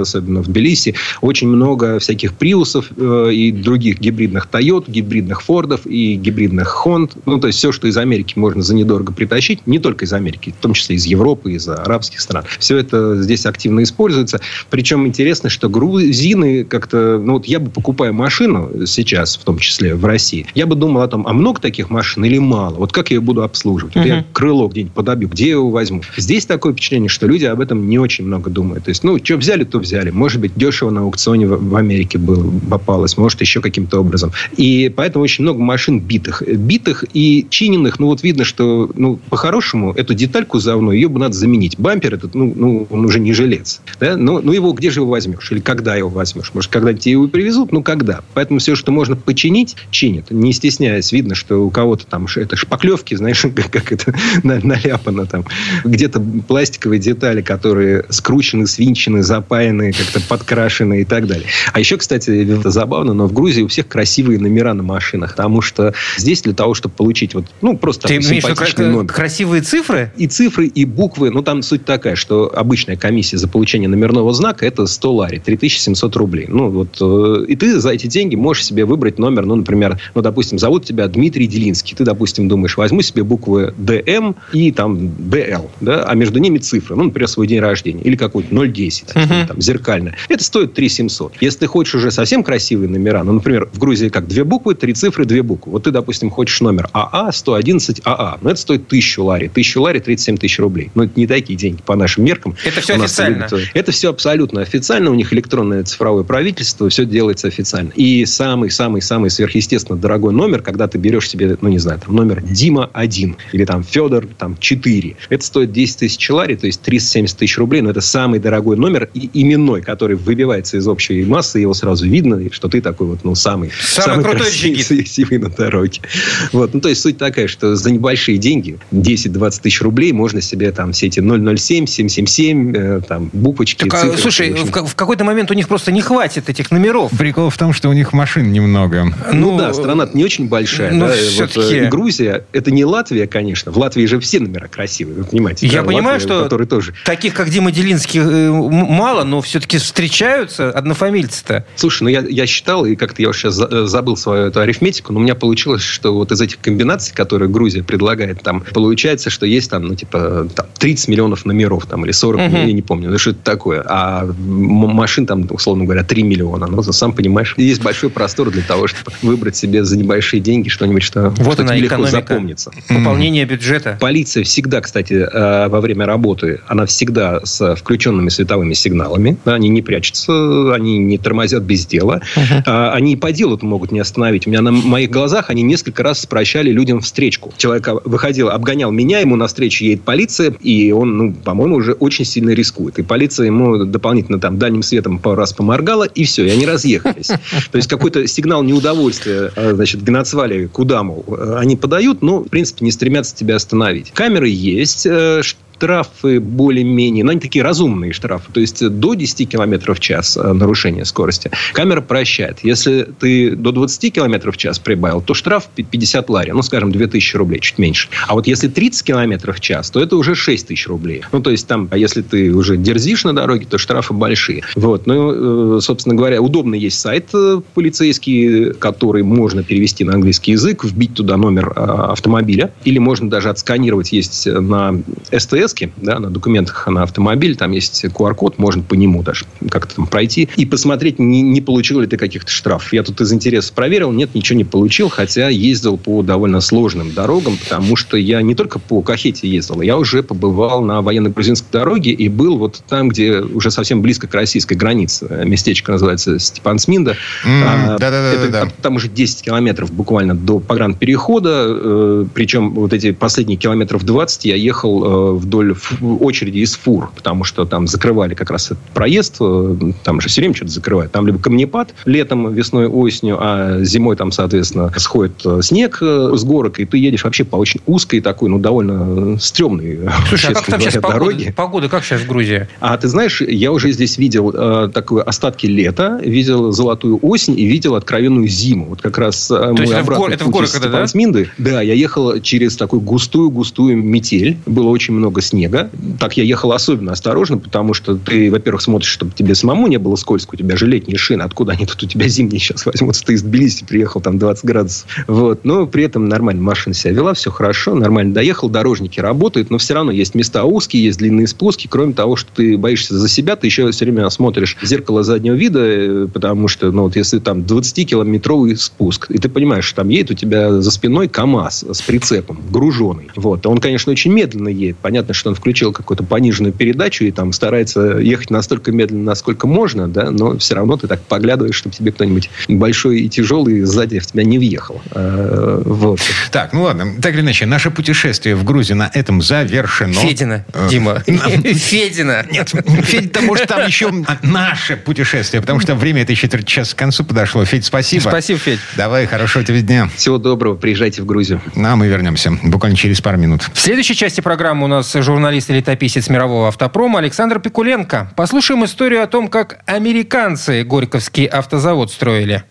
особенно в Тбилиси, очень много всяких приусов э, и других гибридных Тойот, гибридных Фордов и гибридных Хонд. Ну, то есть, все, что из Америки можно за недорого притащить, не только из Америки, в том числе из Европы, из арабских стран. Все это здесь активно используется. Причем интересно, что грузины как-то... Ну, вот я бы покупая машину сейчас, в том числе в России, я бы думал о том, а много таких машин или мало? Вот как я ее буду обслуживать? Вот я Мгм. крыло где-нибудь подобью, где я его возьму? Здесь такое впечатление, что люди об этом не очень много думают. То есть, ну, что взяли, то взяли. Может быть, дешево на аукционе в, в Америке было, попалось, может, еще каким-то образом. И поэтому очень много машин битых. Битых и чиненных, ну, вот видно, что, ну, по-хорошему, эту деталь кузовную, ее бы надо заменить. Бампер этот, ну, ну он уже не жилец. Да? Ну, ну, его где же его возьмешь? Или когда его возьмешь? Может, когда тебе его привезут? Ну, когда? Поэтому все, что можно починить, чинят. Не стесняясь. Видно, что у кого-то там это шпаклевки, знаешь, <laughs> как, как это на- наляпано там. Где-то пластиковые детали, которые скручены, свинчены, запаяны, как-то подкрашены и так далее. А еще, кстати, это забавно, но в Грузии у всех красивые номера на машинах, потому что здесь для того, чтобы получить вот, ну, просто Ты имеешь симпатичный кра- номер. красивые цифры? И цифры, и буквы. Ну, там суть такая, что обычная комиссия за получение номерного знака – это 100 лари, 3700 рублей. Ну, вот, э, и ты за эти деньги можешь себе выбрать выбрать номер, ну, например, ну, допустим, зовут тебя Дмитрий Делинский. Ты, допустим, думаешь, возьму себе буквы ДМ и там ДЛ, да, а между ними цифры, ну, например, свой день рождения или какой-то 010, uh-huh. там, зеркальное. Это стоит 3 700. Если ты хочешь уже совсем красивые номера, ну, например, в Грузии как две буквы, три цифры, две буквы. Вот ты, допустим, хочешь номер АА 111 АА, но это стоит тысячу лари. Тысячу лари 37 тысяч рублей. Ну, это не такие деньги по нашим меркам. Это все официально? Любят... Это все абсолютно официально. У них электронное цифровое правительство, все делается официально. И самый-самый-самый сверхъестественно дорогой номер, когда ты берешь себе, ну, не знаю, там, номер Дима 1 или там Федор там 4. Это стоит 10 тысяч лари, то есть 370 тысяч рублей, но это самый дорогой номер и именной, который выбивается из общей массы, его сразу видно, что ты такой вот, ну, самый, самый, самый крутой красивый <laughs> на дороге. Вот. Ну, то есть суть такая, что за небольшие деньги, 10-20 тысяч рублей, можно себе там все эти 007, 777, э, там, буквочки, так, а, цифры. Слушай, в, в какой-то момент у них просто не хватит этих номеров. Прикол в том, что у них машин немного. Ну, ну да, страна не очень большая. Ну, да, вот, э, Грузия, это не Латвия, конечно. В Латвии же все номера красивые, вы понимаете. Я да, понимаю, Латвия, что тоже... таких, как Дима Делинский, э, мало, но все-таки встречаются однофамильцы-то. Слушай, ну я, я считал, и как-то я сейчас забыл свою эту арифметику, но у меня получилось, что вот из этих комбинаций, которые Грузия предлагает, там получается, что есть там, ну, типа, там, 30 миллионов номеров, там, или 40, угу. я не помню, ну, что это такое. А машин там, условно говоря, 3 миллиона. Ну, сам понимаешь, есть большой простор для того, чтобы выбрать себе за небольшие деньги что-нибудь, что, вот что она, тебе легко запомнится. Пополнение бюджета. Полиция всегда, кстати, э, во время работы, она всегда с включенными световыми сигналами. Они не прячутся, они не тормозят без дела. Угу. Они и по делу могут не остановить. У меня на моих глазах они несколько раз прощали людям встречку. Человек выходил, обгонял меня, ему навстречу едет полиция, и он, ну, по-моему, уже очень сильно рискует. И полиция ему дополнительно там дальним светом пару раз поморгала, и все, и они разъехались. То есть какой-то сигнал неудовольствия, а, значит, Гнацвали, куда, мол, они подают, но, в принципе, не стремятся тебя остановить. Камеры есть, э, штрафы более-менее, но они такие разумные штрафы, то есть до 10 км в час э, нарушение скорости. Камера прощает. Если ты до 20 км в час прибавил, то штраф 50 лари, ну, скажем, 2000 рублей, чуть меньше. А вот если 30 км в час, то это уже 6 тысяч рублей. Ну, то есть там, а если ты уже дерзишь на дороге, то штрафы большие. Вот. Ну, э, собственно говоря, удобный есть сайт э, полицейский, который можно перевести на английский язык, вбить туда номер автомобиля, или можно даже отсканировать, есть на СТС МТС, да, на документах на автомобиль, там есть QR-код, можно по нему даже как-то там пройти и посмотреть, не, не получил ли ты каких-то штрафов. Я тут из интереса проверил, нет, ничего не получил, хотя ездил по довольно сложным дорогам, потому что я не только по Кахете ездил, я уже побывал на военно-грузинской дороге и был вот там, где уже совсем близко к российской границе. Местечко называется Степансминда. Mm, а, да-да-да. Там, там уже 10 километров буквально до погранперехода, э, причем вот эти последние километров 20 я ехал э, вдоль вдоль очереди из фур, потому что там закрывали как раз этот проезд, э, там же все время что-то закрывают. Там либо камнепад летом, весной, осенью, а зимой там, соответственно, сходит э, снег э, с горок, и ты едешь вообще по очень узкой такой, ну, довольно стрёмной Слушай, а как там сейчас. Погода, погода как сейчас в Грузии? А ты знаешь, я уже здесь видел э, такое остатки лета, видел золотую осень и видел откровенную зиму. Вот как раз То мой это в, гор, это в горы когда, да? Минды. Да, я ехал через такую густую-густую метель. Было очень много снега. Так я ехал особенно осторожно, потому что ты, во-первых, смотришь, чтобы тебе самому не было скользко, у тебя же летние шины, откуда они тут у тебя зимние сейчас возьмутся, ты из Тбилиси приехал, там 20 градусов. Вот. Но при этом нормально машина себя вела, все хорошо, нормально доехал, дорожники работают, но все равно есть места узкие, есть длинные спуски, кроме того, что ты боишься за себя, ты еще все время смотришь в зеркало заднего вида, э, потому что, ну, вот если там 20-километровый спуск, и ты понимаешь, что там едет у тебя за спиной КАМАЗ с прицепом, груженный. Вот. Он, конечно, очень медленно едет. Понятно, что он включил какую-то пониженную передачу и там старается ехать настолько медленно, насколько можно, да, но все равно ты так поглядываешь, чтобы тебе кто-нибудь большой и тяжелый сзади в тебя не въехал. А, вот. Так, ну ладно. Так или иначе, наше путешествие в Грузию на этом завершено. Федина, э, Дима. <laughs> Федина. Нет, Федь, потому что там еще наше путешествие, потому что время это еще час к концу подошло. Федь, спасибо. Спасибо, Федь. Давай, хорошего тебе дня. Всего доброго, приезжайте в Грузию. Ну, а мы вернемся буквально через пару минут. В следующей части программы у нас журналист и летописец мирового автопрома Александр Пикуленко. Послушаем историю о том, как американцы Горьковский автозавод строили.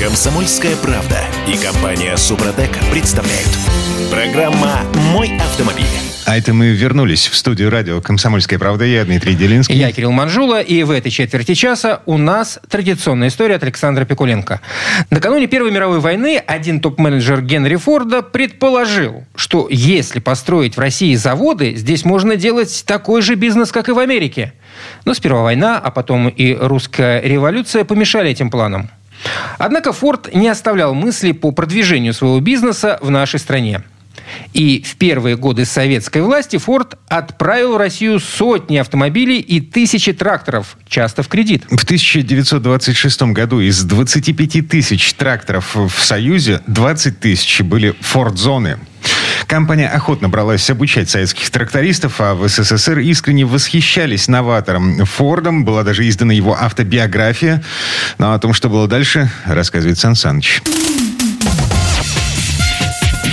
Комсомольская правда и компания Супротек представляют. Программа «Мой автомобиль». А это мы вернулись в студию радио «Комсомольская правда». Я Дмитрий Делинский. Я Кирилл Манжула. И в этой четверти часа у нас традиционная история от Александра Пикуленко. Накануне Первой мировой войны один топ-менеджер Генри Форда предположил, что если построить в России заводы, здесь можно делать такой же бизнес, как и в Америке. Но сперва война, а потом и русская революция помешали этим планам. Однако Форд не оставлял мысли по продвижению своего бизнеса в нашей стране. И в первые годы советской власти Форд отправил в Россию сотни автомобилей и тысячи тракторов, часто в кредит. В 1926 году из 25 тысяч тракторов в Союзе 20 тысяч были Форд-зоны. Компания охотно бралась обучать советских трактористов, а в СССР искренне восхищались новатором Фордом. Была даже издана его автобиография. Но о том, что было дальше, рассказывает Сан Саныч.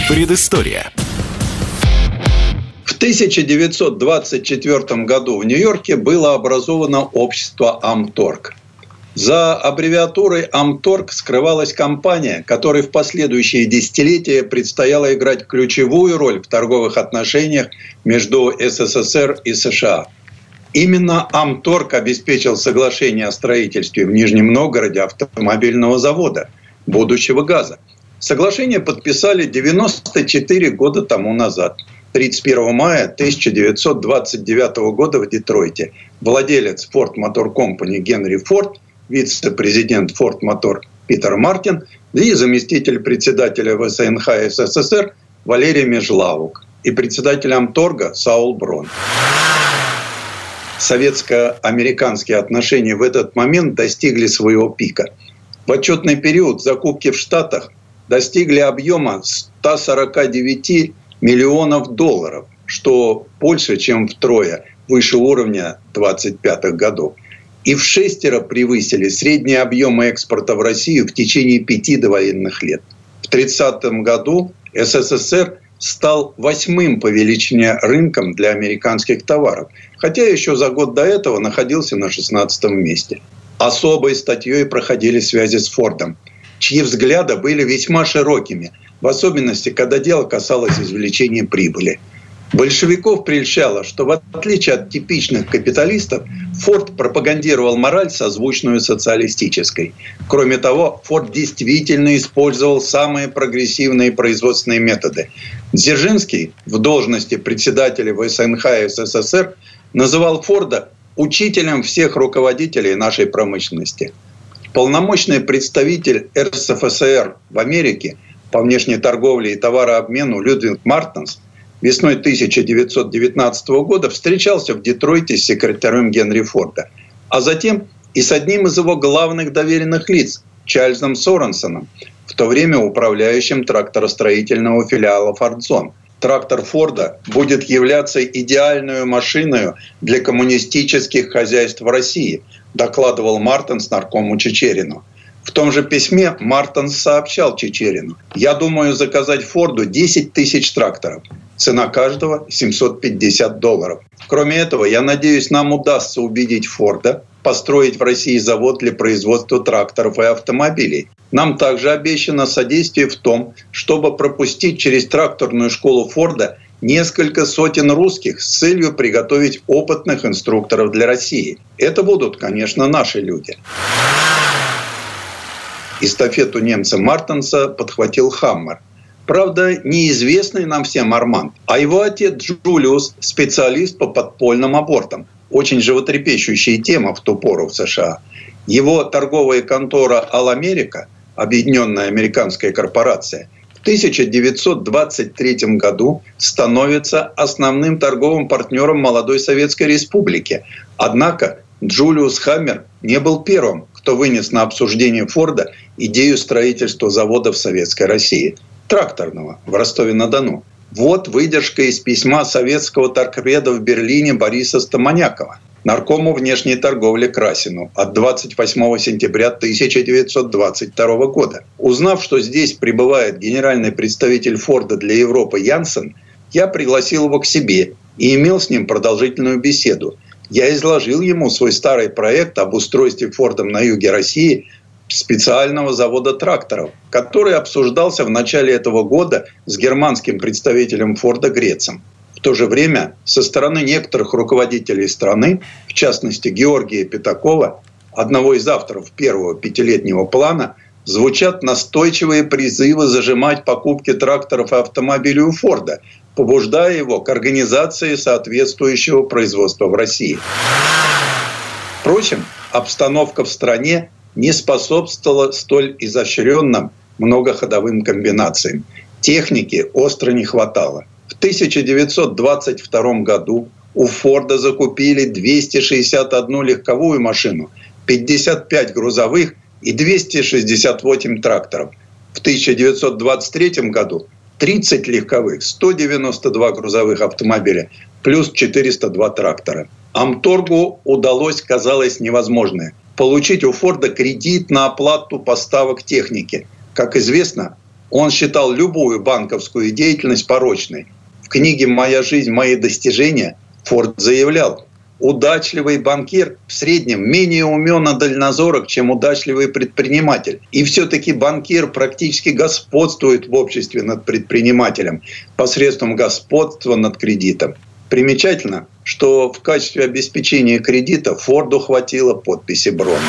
Предыстория. В 1924 году в Нью-Йорке было образовано общество «Амторг». За аббревиатурой «Амторг» скрывалась компания, которой в последующие десятилетия предстояло играть ключевую роль в торговых отношениях между СССР и США. Именно Амторг обеспечил соглашение о строительстве в Нижнем Новгороде автомобильного завода, будущего газа. Соглашение подписали 94 года тому назад. 31 мая 1929 года в Детройте владелец Ford Motor Company Генри Форд, вице-президент Ford Motor Питер Мартин и заместитель председателя ВСНХ СССР Валерий Межлавук и председателем торга Саул Брон. Советско-американские отношения в этот момент достигли своего пика. В отчетный период закупки в Штатах достигли объема 149 миллионов долларов, что больше, чем втрое выше уровня 25-х годов. И в шестеро превысили средние объемы экспорта в Россию в течение пяти довоенных лет. В 30 году СССР стал восьмым по величине рынком для американских товаров, хотя еще за год до этого находился на 16 месте. Особой статьей проходили связи с Фордом – чьи взгляды были весьма широкими, в особенности, когда дело касалось извлечения прибыли. Большевиков прельщало, что в отличие от типичных капиталистов, Форд пропагандировал мораль, созвучную социалистической. Кроме того, Форд действительно использовал самые прогрессивные производственные методы. Дзержинский в должности председателя ВСНХ СССР называл Форда учителем всех руководителей нашей промышленности – полномочный представитель РСФСР в Америке по внешней торговле и товарообмену Людвиг Мартенс весной 1919 года встречался в Детройте с секретарем Генри Форда, а затем и с одним из его главных доверенных лиц, Чарльзом Соренсоном, в то время управляющим тракторостроительного филиала «Фордзон». Трактор Форда будет являться идеальной машиной для коммунистических хозяйств России – докладывал Мартинс наркому Чечерину. В том же письме Мартинс сообщал Чечерину, «Я думаю заказать Форду 10 тысяч тракторов. Цена каждого 750 долларов. Кроме этого, я надеюсь, нам удастся убедить Форда построить в России завод для производства тракторов и автомобилей. Нам также обещано содействие в том, чтобы пропустить через тракторную школу Форда несколько сотен русских с целью приготовить опытных инструкторов для России. Это будут, конечно, наши люди. Эстафету немца Мартенса подхватил Хаммер. Правда, неизвестный нам всем Арман, а его отец Джулиус – специалист по подпольным абортам. Очень животрепещущая тема в ту пору в США. Его торговая контора «Ал-Америка», объединенная американская корпорация, 1923 году становится основным торговым партнером молодой Советской Республики. Однако Джулиус Хаммер не был первым, кто вынес на обсуждение Форда идею строительства завода в Советской России, тракторного, в Ростове-на-Дону. Вот выдержка из письма советского торпеда в Берлине Бориса Стаманякова наркому внешней торговли Красину от 28 сентября 1922 года. Узнав, что здесь прибывает генеральный представитель Форда для Европы Янсен, я пригласил его к себе и имел с ним продолжительную беседу. Я изложил ему свой старый проект об устройстве Фордом на юге России специального завода тракторов, который обсуждался в начале этого года с германским представителем Форда Грецем то же время со стороны некоторых руководителей страны, в частности Георгия Пятакова, одного из авторов первого пятилетнего плана, звучат настойчивые призывы зажимать покупки тракторов и автомобилей у Форда, побуждая его к организации соответствующего производства в России. Впрочем, обстановка в стране не способствовала столь изощренным многоходовым комбинациям. Техники остро не хватало. В 1922 году у Форда закупили 261 легковую машину, 55 грузовых и 268 тракторов. В 1923 году 30 легковых, 192 грузовых автомобиля, плюс 402 трактора. Амторгу удалось, казалось, невозможное – получить у Форда кредит на оплату поставок техники. Как известно, он считал любую банковскую деятельность порочной. В книге «Моя жизнь, мои достижения» Форд заявлял, удачливый банкир в среднем менее умен и дальнозорок, чем удачливый предприниматель. И все-таки банкир практически господствует в обществе над предпринимателем посредством господства над кредитом. Примечательно, что в качестве обеспечения кредита Форду хватило подписи Брона.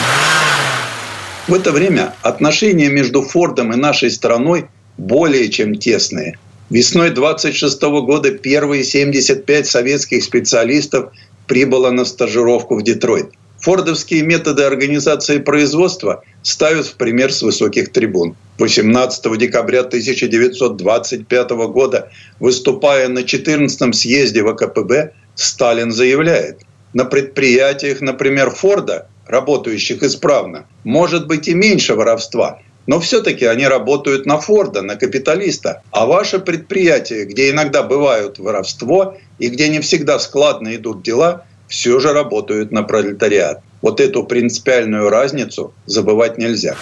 В это время отношения между Фордом и нашей страной более чем тесные. Весной 26 года первые 75 советских специалистов прибыло на стажировку в Детройт. Фордовские методы организации производства ставят в пример с высоких трибун. 18 декабря 1925 года, выступая на 14-м съезде ВКПБ, Сталин заявляет, на предприятиях, например, Форда, работающих исправно, может быть и меньше воровства, но все-таки они работают на Форда, на капиталиста. А ваше предприятие, где иногда бывают воровство и где не всегда складно идут дела, все же работают на пролетариат. Вот эту принципиальную разницу забывать нельзя.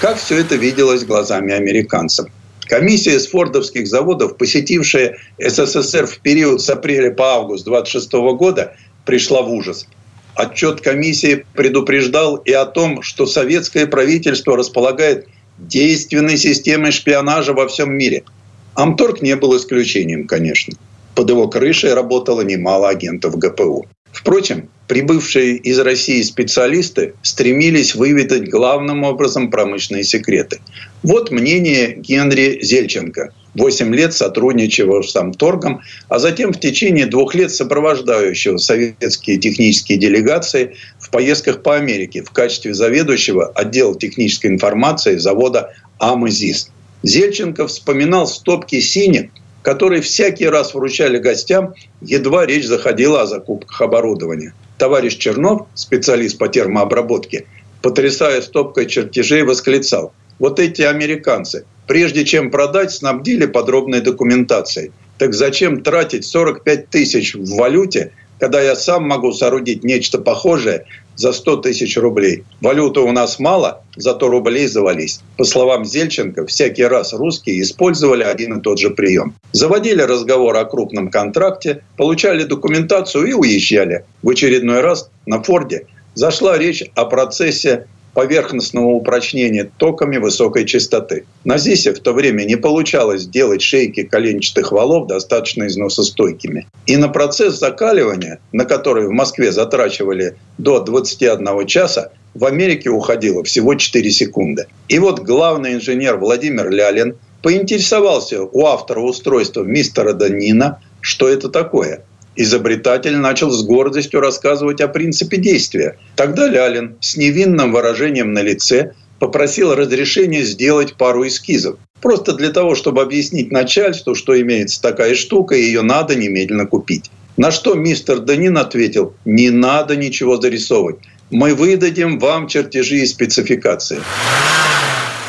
Как все это виделось глазами американцев? Комиссия с фордовских заводов, посетившая СССР в период с апреля по август 26 года, пришла в ужас. Отчет комиссии предупреждал и о том, что советское правительство располагает действенной системой шпионажа во всем мире. Амторг не был исключением, конечно. Под его крышей работало немало агентов ГПУ. Впрочем, прибывшие из России специалисты стремились выведать главным образом промышленные секреты. Вот мнение Генри Зельченко – 8 лет сотрудничавшего с Самторгом, а затем в течение двух лет сопровождающего советские технические делегации в поездках по Америке в качестве заведующего отдела технической информации завода «Амазис». Зельченко вспоминал стопки синих, которые всякий раз вручали гостям, едва речь заходила о закупках оборудования. Товарищ Чернов, специалист по термообработке, потрясая стопкой чертежей, восклицал – вот эти американцы, прежде чем продать, снабдили подробной документацией. Так зачем тратить 45 тысяч в валюте, когда я сам могу соорудить нечто похожее за 100 тысяч рублей. Валюты у нас мало, зато рублей завались. По словам Зельченко, всякий раз русские использовали один и тот же прием. Заводили разговор о крупном контракте, получали документацию и уезжали. В очередной раз на Форде зашла речь о процессе поверхностного упрочнения токами высокой частоты. На ЗИСе в то время не получалось делать шейки коленчатых валов достаточно износостойкими. И на процесс закаливания, на который в Москве затрачивали до 21 часа, в Америке уходило всего 4 секунды. И вот главный инженер Владимир Лялин поинтересовался у автора устройства мистера Данина, что это такое – Изобретатель начал с гордостью рассказывать о принципе действия. Тогда Лялин с невинным выражением на лице попросил разрешения сделать пару эскизов. Просто для того, чтобы объяснить начальству, что имеется такая штука, и ее надо немедленно купить. На что мистер Данин ответил, не надо ничего зарисовывать. Мы выдадим вам чертежи и спецификации.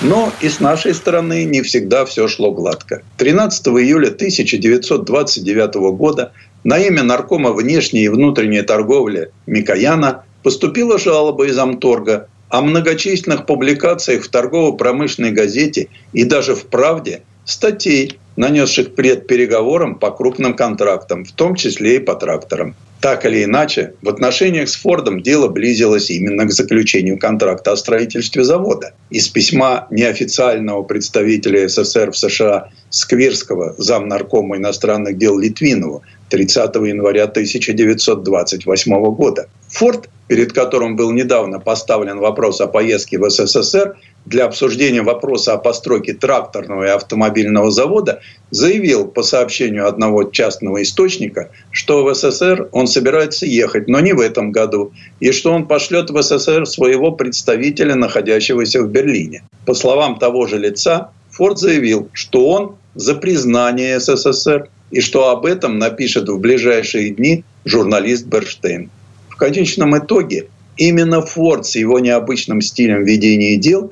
Но и с нашей стороны не всегда все шло гладко. 13 июля 1929 года на имя наркома внешней и внутренней торговли Микояна поступила жалоба из Амторга о многочисленных публикациях в торгово-промышленной газете и даже в «Правде» статей, нанесших пред переговорам по крупным контрактам, в том числе и по тракторам. Так или иначе, в отношениях с Фордом дело близилось именно к заключению контракта о строительстве завода. Из письма неофициального представителя СССР в США Сквирского, замнаркома иностранных дел Литвинову, 30 января 1928 года. Форд, перед которым был недавно поставлен вопрос о поездке в СССР, для обсуждения вопроса о постройке тракторного и автомобильного завода заявил по сообщению одного частного источника, что в СССР он собирается ехать, но не в этом году, и что он пошлет в СССР своего представителя, находящегося в Берлине. По словам того же лица, Форд заявил, что он за признание СССР и что об этом напишет в ближайшие дни журналист Берштейн. В конечном итоге именно Форд с его необычным стилем ведения дел